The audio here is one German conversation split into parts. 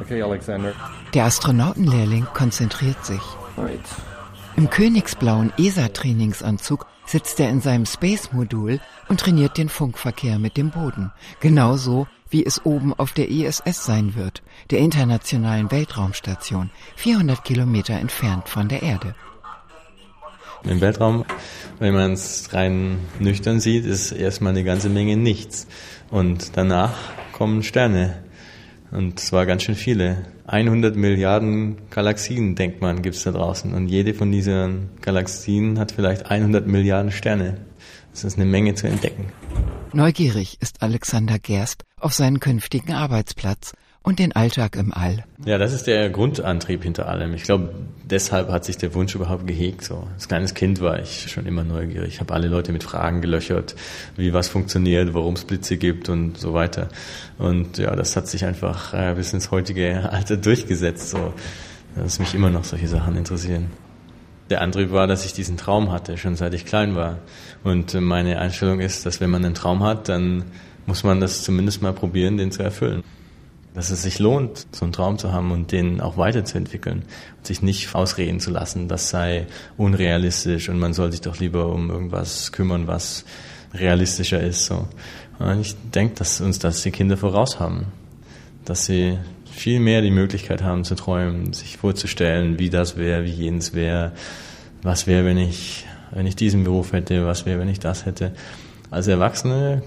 Okay, Alexander. Der Astronautenlehrling konzentriert sich. Right. Im königsblauen ESA-Trainingsanzug sitzt er in seinem Space-Modul und trainiert den Funkverkehr mit dem Boden. Genauso wie es oben auf der ISS sein wird, der Internationalen Weltraumstation, 400 Kilometer entfernt von der Erde. Im Weltraum, wenn man es rein nüchtern sieht, ist erstmal eine ganze Menge nichts. Und danach kommen Sterne. Und zwar ganz schön viele. 100 Milliarden Galaxien, denkt man, gibt's da draußen. Und jede von diesen Galaxien hat vielleicht 100 Milliarden Sterne. Das ist eine Menge zu entdecken. Neugierig ist Alexander Gerst auf seinen künftigen Arbeitsplatz und den Alltag im All. Ja, das ist der Grundantrieb hinter allem. Ich glaube, deshalb hat sich der Wunsch überhaupt gehegt. So als kleines Kind war ich schon immer neugierig. Ich habe alle Leute mit Fragen gelöchert, wie was funktioniert, warum es Blitze gibt und so weiter. Und ja, das hat sich einfach äh, bis ins heutige Alter durchgesetzt. So, dass mich immer noch solche Sachen interessieren. Der Antrieb war, dass ich diesen Traum hatte, schon seit ich klein war. Und meine Einstellung ist, dass wenn man einen Traum hat, dann muss man das zumindest mal probieren, den zu erfüllen dass es sich lohnt, so einen Traum zu haben und den auch weiterzuentwickeln und sich nicht ausreden zu lassen, das sei unrealistisch und man soll sich doch lieber um irgendwas kümmern, was realistischer ist. So. Und ich denke, dass uns das die Kinder voraus haben, dass sie viel mehr die Möglichkeit haben zu träumen, sich vorzustellen, wie das wäre, wie jenes wäre, was wäre, wenn ich, wenn ich diesen Beruf hätte, was wäre, wenn ich das hätte. Als Erwachsene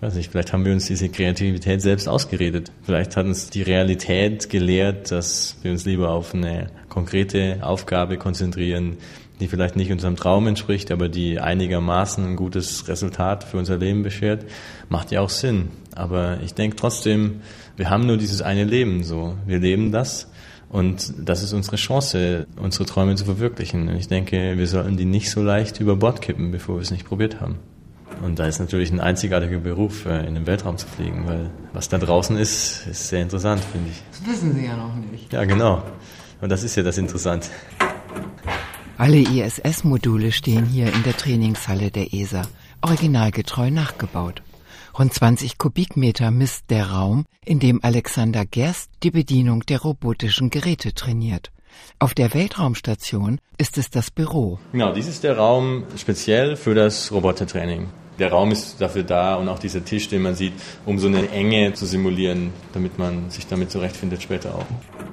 ich weiß nicht, vielleicht haben wir uns diese Kreativität selbst ausgeredet. Vielleicht hat uns die Realität gelehrt, dass wir uns lieber auf eine konkrete Aufgabe konzentrieren, die vielleicht nicht unserem Traum entspricht, aber die einigermaßen ein gutes Resultat für unser Leben beschert, macht ja auch Sinn. Aber ich denke trotzdem, wir haben nur dieses eine Leben so. Wir leben das und das ist unsere Chance, unsere Träume zu verwirklichen. Und ich denke, wir sollten die nicht so leicht über Bord kippen, bevor wir es nicht probiert haben. Und da ist natürlich ein einzigartiger Beruf, äh, in den Weltraum zu fliegen, weil was da draußen ist, ist sehr interessant, finde ich. Das wissen Sie ja noch nicht. Ja, genau. Und das ist ja das Interessante. Alle ISS-Module stehen hier in der Trainingshalle der ESA, originalgetreu nachgebaut. Rund 20 Kubikmeter misst der Raum, in dem Alexander Gerst die Bedienung der robotischen Geräte trainiert. Auf der Weltraumstation ist es das Büro. Genau, dies ist der Raum speziell für das Robotertraining der Raum ist dafür da und auch dieser Tisch, den man sieht, um so eine Enge zu simulieren, damit man sich damit zurechtfindet später auch.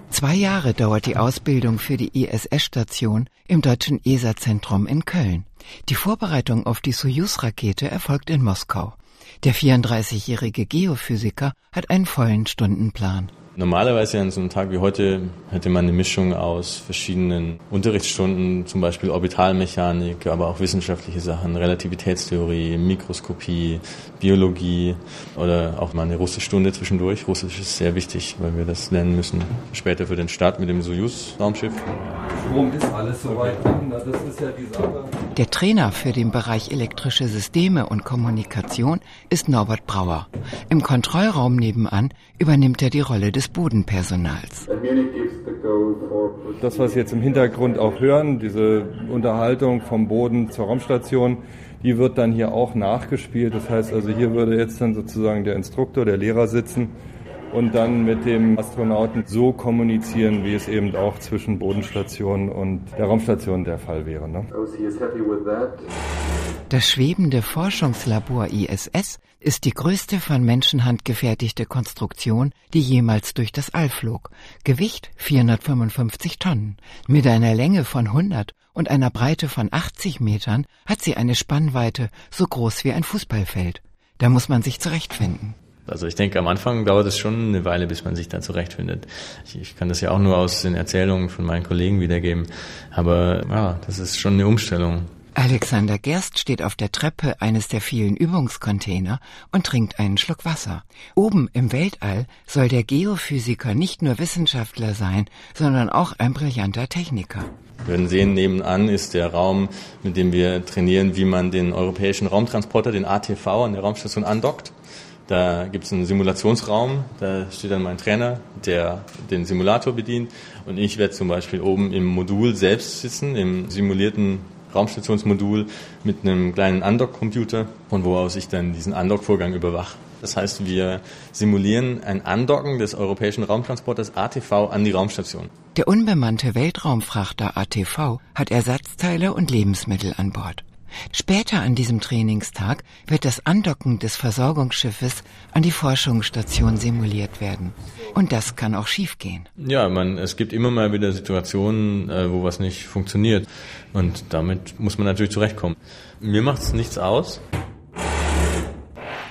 Zwei Jahre dauert die Ausbildung für die ISS-Station im deutschen ESA-Zentrum in Köln. Die Vorbereitung auf die Soyuz-Rakete erfolgt in Moskau. Der 34-jährige Geophysiker hat einen vollen Stundenplan. Normalerweise an so einem Tag wie heute hätte man eine Mischung aus verschiedenen Unterrichtsstunden, zum Beispiel Orbitalmechanik, aber auch wissenschaftliche Sachen, Relativitätstheorie, Mikroskopie, Biologie oder auch mal eine russische Stunde zwischendurch. Russisch ist sehr wichtig, weil wir das lernen müssen später für den Start mit dem Soyuz-Raumschiff. Strom ist alles soweit drin, das ist ja die Sache. Der Trainer für den Bereich elektrische Systeme und Kommunikation ist Norbert Brauer. Im Kontrollraum nebenan übernimmt er die Rolle des Bodenpersonals. Das, was Sie jetzt im Hintergrund auch hören, diese Unterhaltung vom Boden zur Raumstation, die wird dann hier auch nachgespielt. Das heißt also, hier würde jetzt dann sozusagen der Instruktor, der Lehrer sitzen und dann mit dem Astronauten so kommunizieren, wie es eben auch zwischen Bodenstation und der Raumstation der Fall wäre. Ne? Das schwebende Forschungslabor ISS ist die größte von Menschenhand gefertigte Konstruktion, die jemals durch das All flog. Gewicht 455 Tonnen. Mit einer Länge von 100 und einer Breite von 80 Metern hat sie eine Spannweite so groß wie ein Fußballfeld. Da muss man sich zurechtfinden. Also ich denke, am Anfang dauert es schon eine Weile, bis man sich da zurechtfindet. Ich, ich, kann das ja auch nur aus den Erzählungen von meinen Kollegen wiedergeben. Aber ja, das ist schon eine Umstellung. Alexander Gerst steht auf der Treppe eines der vielen Übungscontainer und trinkt einen Schluck Wasser. Oben im Weltall soll der Geophysiker nicht nur Wissenschaftler sein, sondern auch ein brillanter Techniker. Wir werden sehen, nebenan ist der Raum, mit dem wir trainieren, wie man den europäischen Raumtransporter, den ATV, an der Raumstation andockt. Da gibt es einen Simulationsraum, da steht dann mein Trainer, der den Simulator bedient und ich werde zum Beispiel oben im Modul selbst sitzen, im simulierten Raumstationsmodul mit einem kleinen Undock-Computer, von wo aus ich dann diesen Undock-Vorgang überwache. Das heißt, wir simulieren ein Andocken des europäischen Raumtransporters ATV an die Raumstation. Der unbemannte Weltraumfrachter ATV hat Ersatzteile und Lebensmittel an Bord. Später an diesem Trainingstag wird das Andocken des Versorgungsschiffes an die Forschungsstation simuliert werden. Und das kann auch schiefgehen. Ja, man, es gibt immer mal wieder Situationen, äh, wo was nicht funktioniert. Und damit muss man natürlich zurechtkommen. Mir macht es nichts aus,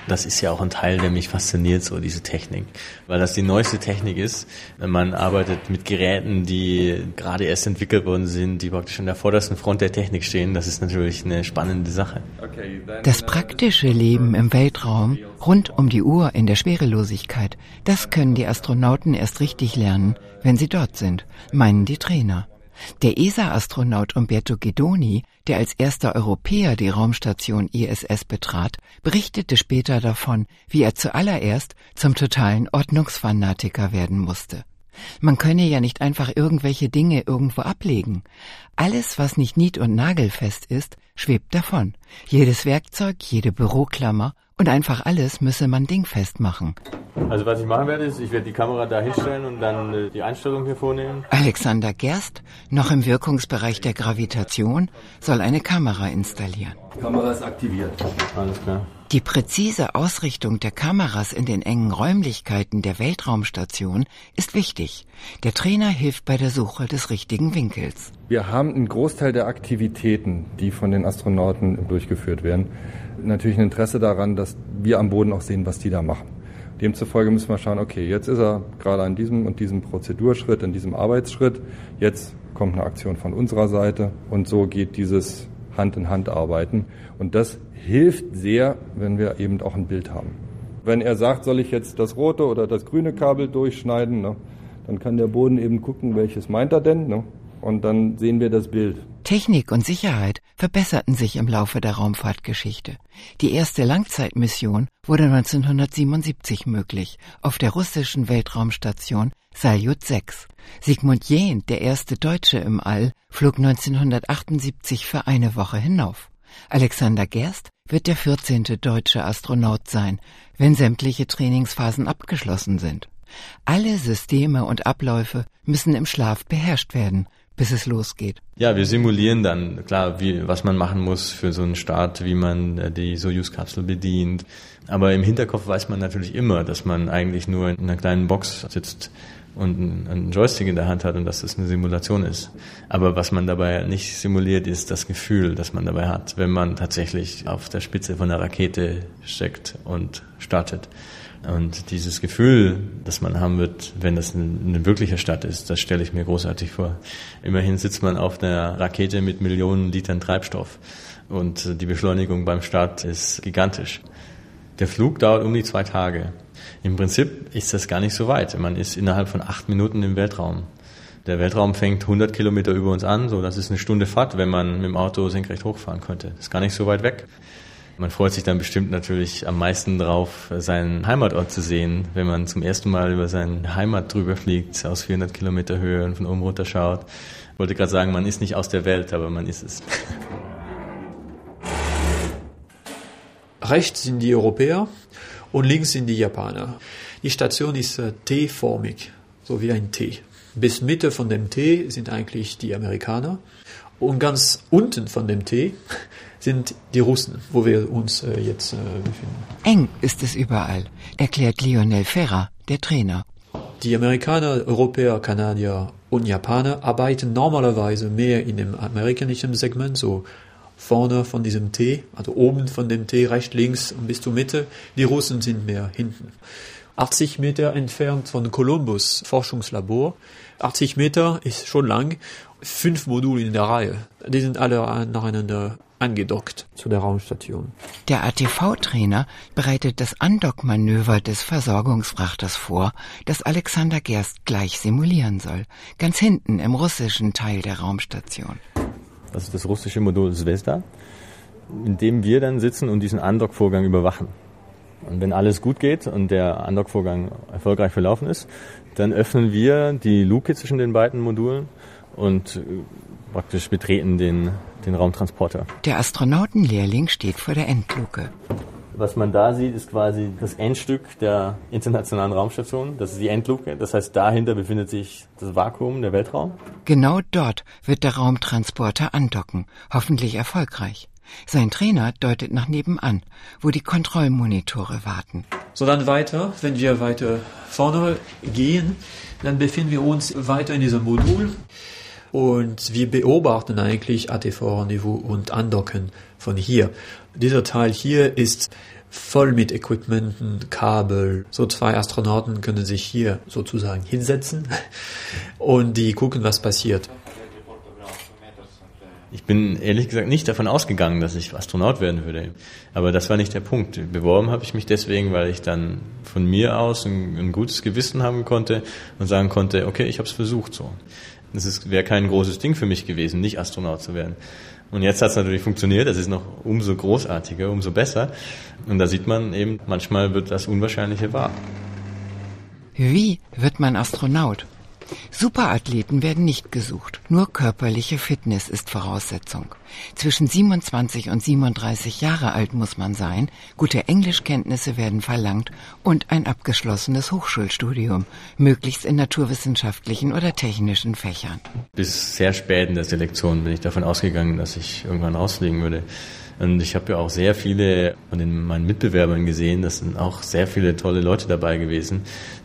das ist ja auch ein Teil, der mich fasziniert, so diese Technik. Weil das die neueste Technik ist. Man arbeitet mit Geräten, die gerade erst entwickelt worden sind, die praktisch an der vordersten Front der Technik stehen. Das ist natürlich eine spannende Sache. Das praktische Leben im Weltraum, rund um die Uhr in der Schwerelosigkeit, das können die Astronauten erst richtig lernen, wenn sie dort sind, meinen die Trainer. Der ESA-Astronaut Umberto Guidoni, der als erster Europäer die Raumstation ISS betrat, berichtete später davon, wie er zuallererst zum totalen Ordnungsfanatiker werden musste. Man könne ja nicht einfach irgendwelche Dinge irgendwo ablegen. Alles, was nicht nied- und nagelfest ist, schwebt davon. Jedes Werkzeug, jede Büroklammer und einfach alles müsse man dingfest machen. Also was ich machen werde, ist, ich werde die Kamera da hinstellen und dann äh, die Einstellung hier vornehmen. Alexander Gerst, noch im Wirkungsbereich der Gravitation, soll eine Kamera installieren. Die Kamera ist aktiviert. Alles klar. Die präzise Ausrichtung der Kameras in den engen Räumlichkeiten der Weltraumstation ist wichtig. Der Trainer hilft bei der Suche des richtigen Winkels. Wir haben einen Großteil der Aktivitäten, die von den Astronauten durchgeführt werden, natürlich ein Interesse daran, dass wir am Boden auch sehen, was die da machen. Demzufolge müssen wir schauen, okay, jetzt ist er gerade an diesem und diesem Prozedurschritt, in diesem Arbeitsschritt. Jetzt kommt eine Aktion von unserer Seite und so geht dieses Hand in Hand arbeiten. Und das hilft sehr, wenn wir eben auch ein Bild haben. Wenn er sagt, soll ich jetzt das rote oder das grüne Kabel durchschneiden, ne, dann kann der Boden eben gucken, welches meint er denn. Ne, und dann sehen wir das Bild. Technik und Sicherheit verbesserten sich im Laufe der Raumfahrtgeschichte. Die erste Langzeitmission wurde 1977 möglich auf der russischen Weltraumstation Salyut 6. Sigmund Jähn, der erste Deutsche im All, flog 1978 für eine Woche hinauf. Alexander Gerst wird der 14. deutsche Astronaut sein, wenn sämtliche Trainingsphasen abgeschlossen sind. Alle Systeme und Abläufe müssen im Schlaf beherrscht werden, bis es losgeht. Ja, wir simulieren dann, klar, wie, was man machen muss für so einen Start, wie man äh, die Soyuz-Kapsel bedient. Aber im Hinterkopf weiß man natürlich immer, dass man eigentlich nur in einer kleinen Box sitzt und einen Joystick in der Hand hat und dass das eine Simulation ist. Aber was man dabei nicht simuliert, ist das Gefühl, das man dabei hat, wenn man tatsächlich auf der Spitze von einer Rakete steckt und startet. Und dieses Gefühl, das man haben wird, wenn das eine wirkliche Stadt ist, das stelle ich mir großartig vor. Immerhin sitzt man auf einer Rakete mit Millionen Litern Treibstoff und die Beschleunigung beim Start ist gigantisch. Der Flug dauert um die zwei Tage. Im Prinzip ist das gar nicht so weit. Man ist innerhalb von acht Minuten im Weltraum. Der Weltraum fängt 100 Kilometer über uns an, so das ist eine Stunde Fahrt, wenn man mit dem Auto senkrecht hochfahren könnte. Das ist gar nicht so weit weg. Man freut sich dann bestimmt natürlich am meisten drauf, seinen Heimatort zu sehen, wenn man zum ersten Mal über seine Heimat drüber fliegt, aus 400 Kilometer Höhe und von oben runter schaut. Ich wollte gerade sagen, man ist nicht aus der Welt, aber man ist es. Rechts sind die Europäer und links sind die Japaner. Die Station ist äh, T-formig, so wie ein T. Bis Mitte von dem T sind eigentlich die Amerikaner und ganz unten von dem T sind die Russen, wo wir uns äh, jetzt äh, befinden. Eng ist es überall, erklärt Lionel Ferrer, der Trainer. Die Amerikaner, Europäer, Kanadier und Japaner arbeiten normalerweise mehr in dem amerikanischen Segment, so vorne von diesem T, also oben von dem T, rechts, links und bis zur Mitte. Die Russen sind mehr hinten. 80 Meter entfernt von Columbus Forschungslabor. 80 Meter ist schon lang. Fünf Module in der Reihe. Die sind alle nacheinander angedockt zu der Raumstation. Der ATV-Trainer bereitet das Andockmanöver des Versorgungsfrachters vor, das Alexander Gerst gleich simulieren soll, ganz hinten im russischen Teil der Raumstation. Das ist das russische Modul Zvezda, in dem wir dann sitzen und diesen Andockvorgang überwachen. Und wenn alles gut geht und der Andockvorgang erfolgreich verlaufen ist, dann öffnen wir die Luke zwischen den beiden Modulen und äh, praktisch betreten den, den Raumtransporter. Der Astronautenlehrling steht vor der Endluke. Was man da sieht, ist quasi das Endstück der internationalen Raumstation. Das ist die Endluke. Das heißt, dahinter befindet sich das Vakuum, der Weltraum. Genau dort wird der Raumtransporter andocken. Hoffentlich erfolgreich. Sein Trainer deutet nach nebenan, wo die Kontrollmonitore warten. So dann weiter, wenn wir weiter vorne gehen, dann befinden wir uns weiter in diesem Modul und wir beobachten eigentlich ATV-Rendezvous und Andocken von hier. Dieser Teil hier ist voll mit Equipmenten, Kabel. So zwei Astronauten können sich hier sozusagen hinsetzen und die gucken, was passiert. Ich bin ehrlich gesagt nicht davon ausgegangen, dass ich Astronaut werden würde. Aber das war nicht der Punkt. Beworben habe ich mich deswegen, weil ich dann von mir aus ein, ein gutes Gewissen haben konnte und sagen konnte, okay, ich habe es versucht so. Es wäre kein großes Ding für mich gewesen, nicht Astronaut zu werden. Und jetzt hat es natürlich funktioniert, es ist noch umso großartiger, umso besser. Und da sieht man eben, manchmal wird das Unwahrscheinliche wahr. Wie wird man Astronaut? Superathleten werden nicht gesucht, nur körperliche Fitness ist Voraussetzung. Zwischen 27 und 37 Jahre alt muss man sein, gute Englischkenntnisse werden verlangt und ein abgeschlossenes Hochschulstudium, möglichst in naturwissenschaftlichen oder technischen Fächern. Bis sehr spät in der Selektion bin ich davon ausgegangen, dass ich irgendwann ausfliegen würde. Und ich habe ja auch sehr viele von meinen Mitbewerbern gesehen, das sind auch sehr viele tolle Leute dabei gewesen,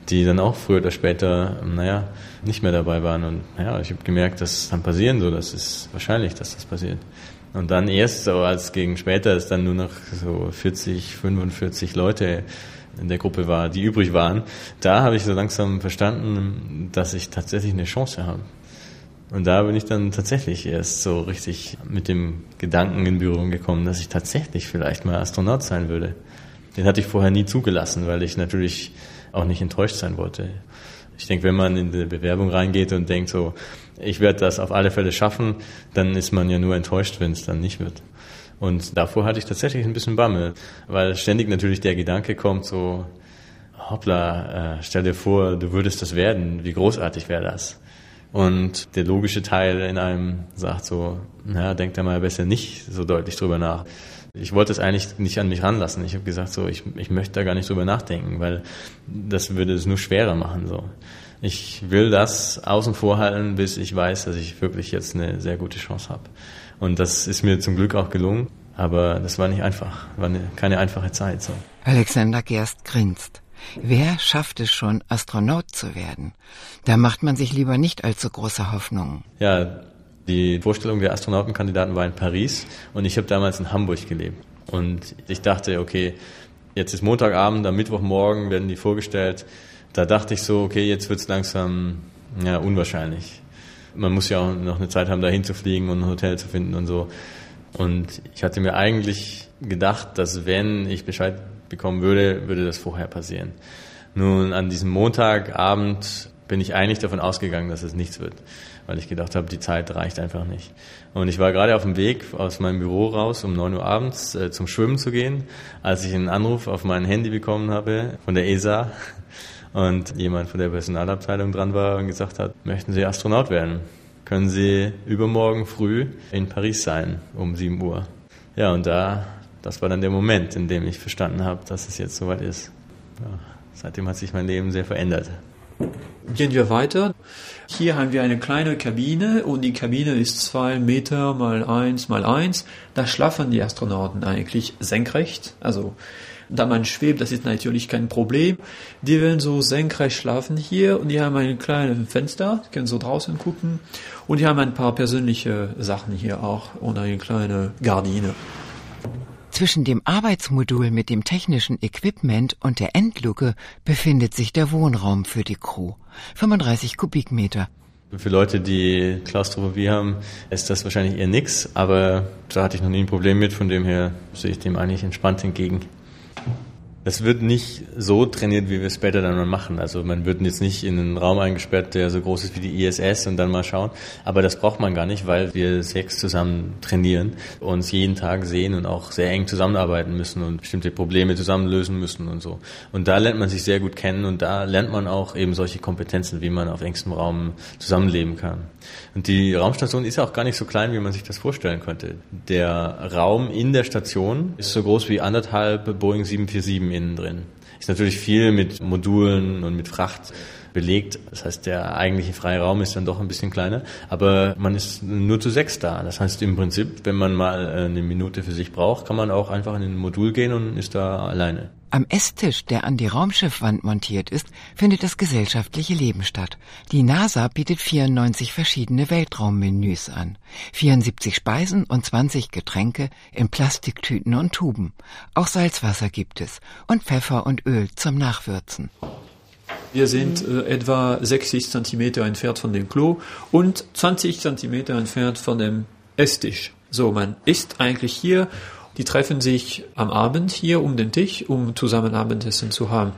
die dann auch früher oder später, naja, nicht mehr dabei waren. Und naja, ich habe gemerkt, das kann passieren, so, das ist wahrscheinlich, dass das passiert. Und dann erst so als gegen später es dann nur noch so 40, 45 Leute in der Gruppe war, die übrig waren, da habe ich so langsam verstanden, dass ich tatsächlich eine Chance habe. Und da bin ich dann tatsächlich erst so richtig mit dem Gedanken in Berührung gekommen, dass ich tatsächlich vielleicht mal Astronaut sein würde. Den hatte ich vorher nie zugelassen, weil ich natürlich auch nicht enttäuscht sein wollte. Ich denke, wenn man in die Bewerbung reingeht und denkt so, ich werde das auf alle Fälle schaffen, dann ist man ja nur enttäuscht, wenn es dann nicht wird. Und davor hatte ich tatsächlich ein bisschen Bammel, weil ständig natürlich der Gedanke kommt so, hoppla, äh, stell dir vor, du würdest das werden, wie großartig wäre das? Und der logische Teil in einem sagt so, naja, denk da mal besser nicht so deutlich drüber nach. Ich wollte es eigentlich nicht an mich ranlassen. Ich habe gesagt, so, ich, ich möchte da gar nicht drüber nachdenken, weil das würde es nur schwerer machen. So. Ich will das außen vor halten, bis ich weiß, dass ich wirklich jetzt eine sehr gute Chance habe. Und das ist mir zum Glück auch gelungen, aber das war nicht einfach, war eine, keine einfache Zeit. So. Alexander Gerst grinst. Wer schafft es schon, Astronaut zu werden? Da macht man sich lieber nicht allzu große Hoffnungen. Ja, die Vorstellung der Astronautenkandidaten war in Paris und ich habe damals in Hamburg gelebt. Und ich dachte, okay, jetzt ist Montagabend, am Mittwochmorgen werden die vorgestellt. Da dachte ich so, okay, jetzt wird es langsam ja, unwahrscheinlich. Man muss ja auch noch eine Zeit haben, da hinzufliegen und ein Hotel zu finden und so. Und ich hatte mir eigentlich gedacht, dass wenn ich Bescheid bekommen würde, würde das vorher passieren. Nun, an diesem Montagabend bin ich eigentlich davon ausgegangen, dass es nichts wird weil ich gedacht habe, die Zeit reicht einfach nicht. Und ich war gerade auf dem Weg aus meinem Büro raus, um 9 Uhr abends äh, zum Schwimmen zu gehen, als ich einen Anruf auf mein Handy bekommen habe von der ESA und jemand von der Personalabteilung dran war und gesagt hat, möchten Sie Astronaut werden? Können Sie übermorgen früh in Paris sein um 7 Uhr? Ja, und da, das war dann der Moment, in dem ich verstanden habe, dass es jetzt soweit ist. Ja, seitdem hat sich mein Leben sehr verändert. Gehen wir weiter. Hier haben wir eine kleine Kabine und die Kabine ist zwei Meter mal eins mal eins. Da schlafen die Astronauten eigentlich senkrecht. Also da man schwebt, das ist natürlich kein Problem. Die werden so senkrecht schlafen hier und die haben ein kleines Fenster, können so draußen gucken und die haben ein paar persönliche Sachen hier auch und eine kleine Gardine. Zwischen dem Arbeitsmodul mit dem technischen Equipment und der Endluke befindet sich der Wohnraum für die Crew. 35 Kubikmeter. Für Leute, die Klaustrophobie haben, ist das wahrscheinlich eher nix, aber da hatte ich noch nie ein Problem mit, von dem her sehe ich dem eigentlich entspannt entgegen. Das wird nicht so trainiert, wie wir es später dann mal machen. Also man wird jetzt nicht in einen Raum eingesperrt, der so groß ist wie die ISS und dann mal schauen. Aber das braucht man gar nicht, weil wir sechs zusammen trainieren, uns jeden Tag sehen und auch sehr eng zusammenarbeiten müssen und bestimmte Probleme zusammen lösen müssen und so. Und da lernt man sich sehr gut kennen und da lernt man auch eben solche Kompetenzen, wie man auf engstem Raum zusammenleben kann. Und die Raumstation ist auch gar nicht so klein, wie man sich das vorstellen könnte. Der Raum in der Station ist so groß wie anderthalb Boeing 747 innen drin. Ist natürlich viel mit Modulen und mit Fracht belegt. Das heißt, der eigentliche freie Raum ist dann doch ein bisschen kleiner, aber man ist nur zu sechs da. Das heißt, im Prinzip, wenn man mal äh, eine Minute für sich braucht, kann man auch einfach in ein Modul gehen und ist da alleine. Am Esstisch, der an die Raumschiffwand montiert ist, findet das gesellschaftliche Leben statt. Die NASA bietet 94 verschiedene Weltraummenüs an. 74 Speisen und 20 Getränke in Plastiktüten und Tuben. Auch Salzwasser gibt es und Pfeffer und Öl zum Nachwürzen. Wir sind äh, etwa 60 Zentimeter entfernt von dem Klo und 20 Zentimeter entfernt von dem Esstisch. So, man isst eigentlich hier. Die treffen sich am Abend hier um den Tisch, um zusammen Abendessen zu haben.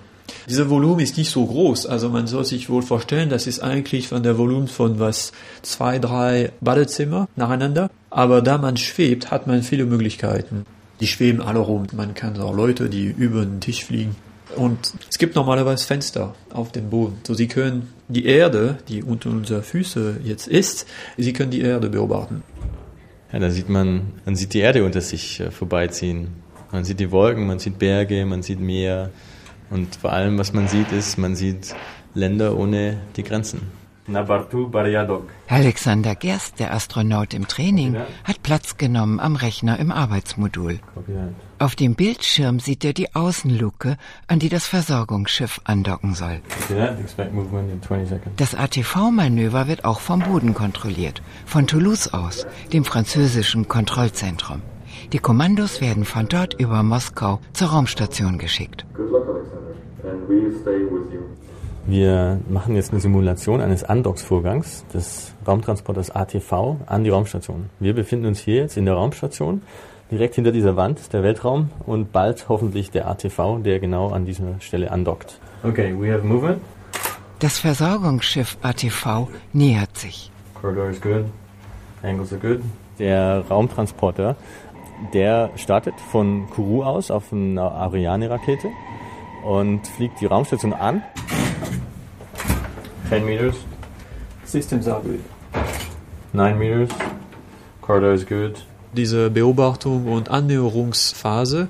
Dieser Volumen ist nicht so groß, also man soll sich wohl vorstellen, das ist eigentlich von der Volumen von was zwei, drei Badezimmer nacheinander. Aber da man schwebt, hat man viele Möglichkeiten. Die schweben alle rum. Man kann auch Leute, die über den Tisch fliegen. Und es gibt normalerweise Fenster auf dem Boden. So, Sie können die Erde, die unter unseren Füßen jetzt ist, Sie können die Erde beobachten. Ja, da sieht man, man sieht die Erde unter sich äh, vorbeiziehen. Man sieht die Wolken, man sieht Berge, man sieht Meer. Und vor allem, was man sieht, ist, man sieht Länder ohne die Grenzen. Alexander Gerst, der Astronaut im Training, hat Platz genommen am Rechner im Arbeitsmodul. Auf dem Bildschirm sieht er die Außenluke, an die das Versorgungsschiff andocken soll. Das ATV-Manöver wird auch vom Boden kontrolliert, von Toulouse aus, dem französischen Kontrollzentrum. Die Kommandos werden von dort über Moskau zur Raumstation geschickt. Wir machen jetzt eine Simulation eines Andocks-Vorgangs des Raumtransporters ATV an die Raumstation. Wir befinden uns hier jetzt in der Raumstation. Direkt hinter dieser Wand ist der Weltraum und bald hoffentlich der ATV, der genau an dieser Stelle andockt. Okay, we have movement. Das Versorgungsschiff ATV nähert sich. Corridor is good. Angles are good. Der Raumtransporter, der startet von Kourou aus auf einer Ariane-Rakete und fliegt die Raumstation an 10 meters. Systems are good. 9 meters. Corridor is good. Diese Beobachtung und Annäherungsphase,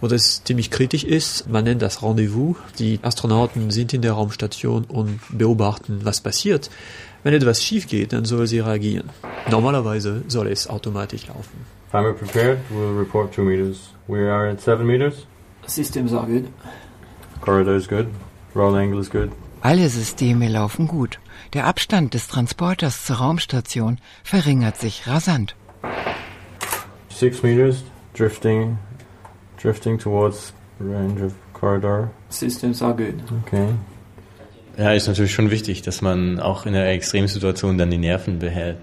wo das ziemlich kritisch ist, man nennt das Rendezvous. Die Astronauten sind in der Raumstation und beobachten, was passiert. Wenn etwas schief geht, dann soll sie reagieren. Normalerweise soll es automatisch laufen. Timer prepared. We'll report 2 meters. We are at 7 meters. Systems are good. Corridor is good. Roll angle is good. Alle Systeme laufen gut. Der Abstand des Transporters zur Raumstation verringert sich rasant. Six meters, drifting, drifting towards range of corridor. Systems are good. Okay. Ja, ist natürlich schon wichtig, dass man auch in einer Extremsituation dann die Nerven behält.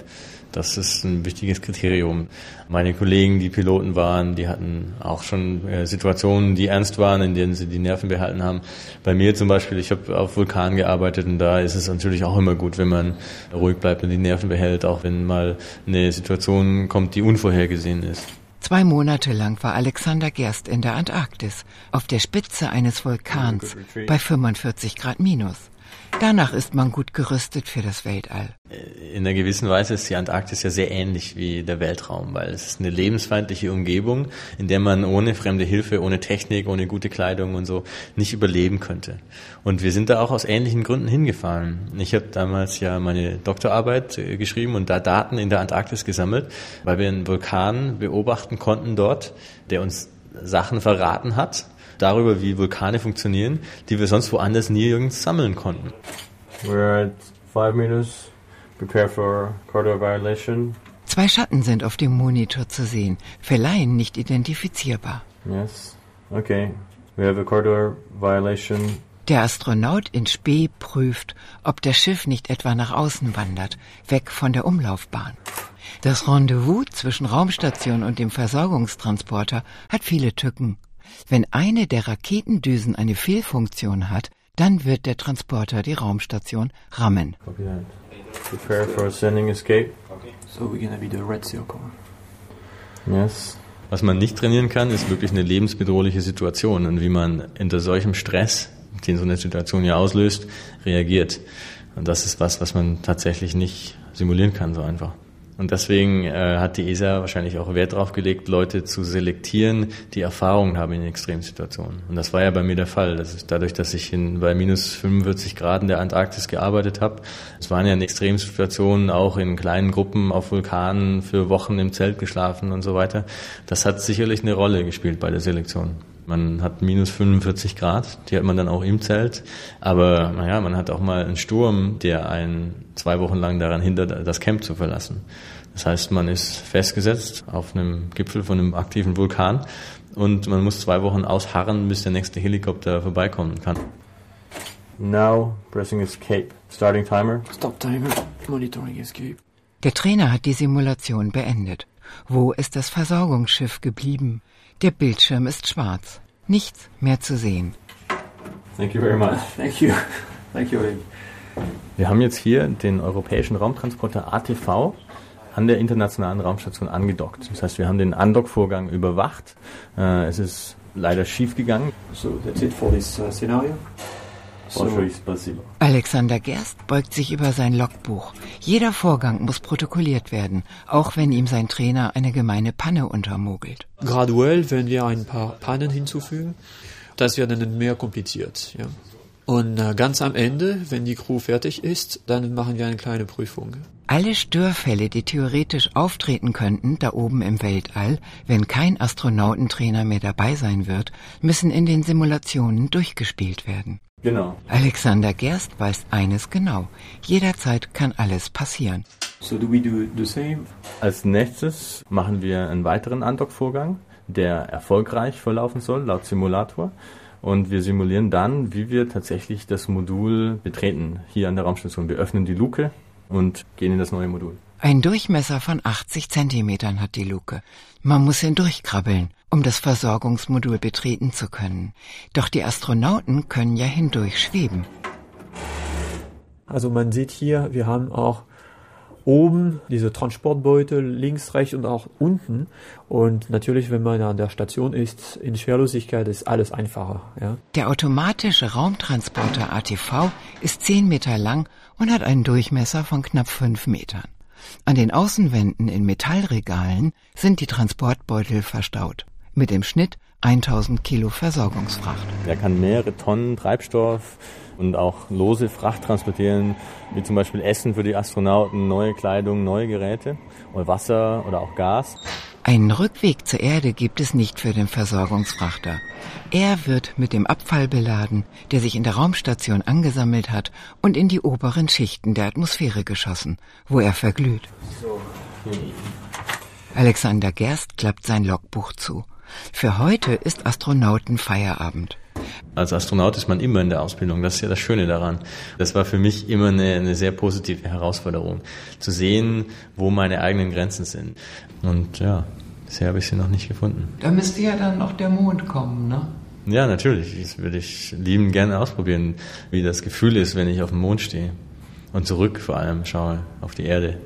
Das ist ein wichtiges Kriterium. Meine Kollegen, die Piloten waren, die hatten auch schon äh, Situationen, die ernst waren, in denen sie die Nerven behalten haben. Bei mir zum Beispiel, ich habe auf Vulkan gearbeitet und da ist es natürlich auch immer gut, wenn man ruhig bleibt und die Nerven behält, auch wenn mal eine Situation kommt, die unvorhergesehen ist. Zwei Monate lang war Alexander Gerst in der Antarktis, auf der Spitze eines Vulkans bei 45 Grad minus. Danach ist man gut gerüstet für das Weltall. In einer gewissen Weise ist die Antarktis ja sehr ähnlich wie der Weltraum, weil es ist eine lebensfeindliche Umgebung, in der man ohne fremde Hilfe, ohne Technik, ohne gute Kleidung und so nicht überleben könnte. Und wir sind da auch aus ähnlichen Gründen hingefahren. Ich habe damals ja meine Doktorarbeit äh, geschrieben und da Daten in der Antarktis gesammelt, weil wir einen Vulkan beobachten konnten dort, der uns Sachen verraten hat, darüber, wie Vulkane funktionieren, die wir sonst woanders nirgends sammeln konnten. We're at five meters. Prepare for corridor violation. Zwei Schatten sind auf dem Monitor zu sehen, für Laien nicht identifizierbar. Yes. Okay. We have a corridor violation. Der Astronaut in Spee prüft, ob das Schiff nicht etwa nach außen wandert, weg von der Umlaufbahn. Das Rendezvous zwischen Raumstation und dem Versorgungstransporter hat viele Tücken. Wenn eine der Raketendüsen eine Fehlfunktion hat, dann wird der Transporter die Raumstation rammen. Prepare for sending escape. So we're gonna be the red circle. Yes. Was man nicht trainieren kann, ist wirklich eine lebensbedrohliche Situation und wie man unter solchem Stress, den so eine Situation ja auslöst, reagiert. Und das ist was, was man tatsächlich nicht simulieren kann so einfach. Und deswegen äh, hat die ESA wahrscheinlich auch Wert darauf gelegt, Leute zu selektieren, die Erfahrungen haben in Extremsituationen. Und das war ja bei mir der Fall. Das ist dadurch, dass ich in, bei minus 45 Grad in der Antarktis gearbeitet habe. Es waren ja in Extremsituationen auch in kleinen Gruppen auf Vulkanen für Wochen im Zelt geschlafen und so weiter. Das hat sicherlich eine Rolle gespielt bei der Selektion. Man hat minus 45 Grad, die hat man dann auch im Zelt. Aber naja, man hat auch mal einen Sturm, der einen zwei Wochen lang daran hindert, das Camp zu verlassen. Das heißt, man ist festgesetzt auf einem Gipfel von einem aktiven Vulkan und man muss zwei Wochen ausharren, bis der nächste Helikopter vorbeikommen kann. Now pressing escape. Starting timer. Stop timer. Monitoring escape. Der Trainer hat die Simulation beendet. Wo ist das Versorgungsschiff geblieben? Der Bildschirm ist schwarz. Nichts mehr zu sehen. Thank you very much. Thank you. Thank you. Wir haben jetzt hier den europäischen Raumtransporter ATV an der internationalen Raumstation angedockt. Das heißt, wir haben den Andockvorgang überwacht. Äh, es ist leider schief gegangen. So that's it for this uh, scenario. So, Alexander Gerst beugt sich über sein Logbuch. Jeder Vorgang muss protokolliert werden, auch wenn ihm sein Trainer eine gemeine Panne untermogelt. graduell werden wir ein paar Pannen hinzufügen. Das wird dann mehr kompliziert. Ja. Und äh, ganz am Ende, wenn die Crew fertig ist, dann machen wir eine kleine Prüfung. Alle Störfälle, die theoretisch auftreten könnten, da oben im Weltall, wenn kein Astronautentrainer mehr dabei sein wird, müssen in den Simulationen durchgespielt werden. Genau. Alexander Gerst weiß eines genau. Jederzeit kann alles passieren. So do we do the same? Als nächstes machen wir einen weiteren Andockvorgang, der erfolgreich verlaufen soll, laut Simulator. Und wir simulieren dann, wie wir tatsächlich das Modul betreten, hier an der Raumstation. Wir öffnen die Luke und gehen in das neue Modul. Ein Durchmesser von 80 Zentimetern hat die Luke. Man muss hindurchkrabbeln, um das Versorgungsmodul betreten zu können. Doch die Astronauten können ja hindurch schweben. Also man sieht hier, wir haben auch oben diese Transportbeutel links, rechts und auch unten. Und natürlich, wenn man an der Station ist, in Schwerlosigkeit ist alles einfacher. Ja. Der automatische Raumtransporter ATV ist 10 Meter lang und hat einen Durchmesser von knapp 5 Metern. An den Außenwänden in Metallregalen sind die Transportbeutel verstaut. Mit dem Schnitt 1000 Kilo Versorgungsfracht. Er kann mehrere Tonnen Treibstoff und auch lose Fracht transportieren, wie zum Beispiel Essen für die Astronauten, neue Kleidung, neue Geräte oder Wasser oder auch Gas. Einen Rückweg zur Erde gibt es nicht für den Versorgungsfrachter. Er wird mit dem Abfall beladen, der sich in der Raumstation angesammelt hat und in die oberen Schichten der Atmosphäre geschossen, wo er verglüht. Alexander Gerst klappt sein Logbuch zu. Für heute ist Astronautenfeierabend. Als Astronaut ist man immer in der Ausbildung. Das ist ja das Schöne daran. Das war für mich immer eine, eine sehr positive Herausforderung, zu sehen, wo meine eigenen Grenzen sind. Und ja, bisher habe ich sie noch nicht gefunden. Da müsste ja dann noch der Mond kommen, ne? Ja, natürlich. Das würde ich lieben gerne ausprobieren, wie das Gefühl ist, wenn ich auf dem Mond stehe. Und zurück vor allem schaue auf die Erde.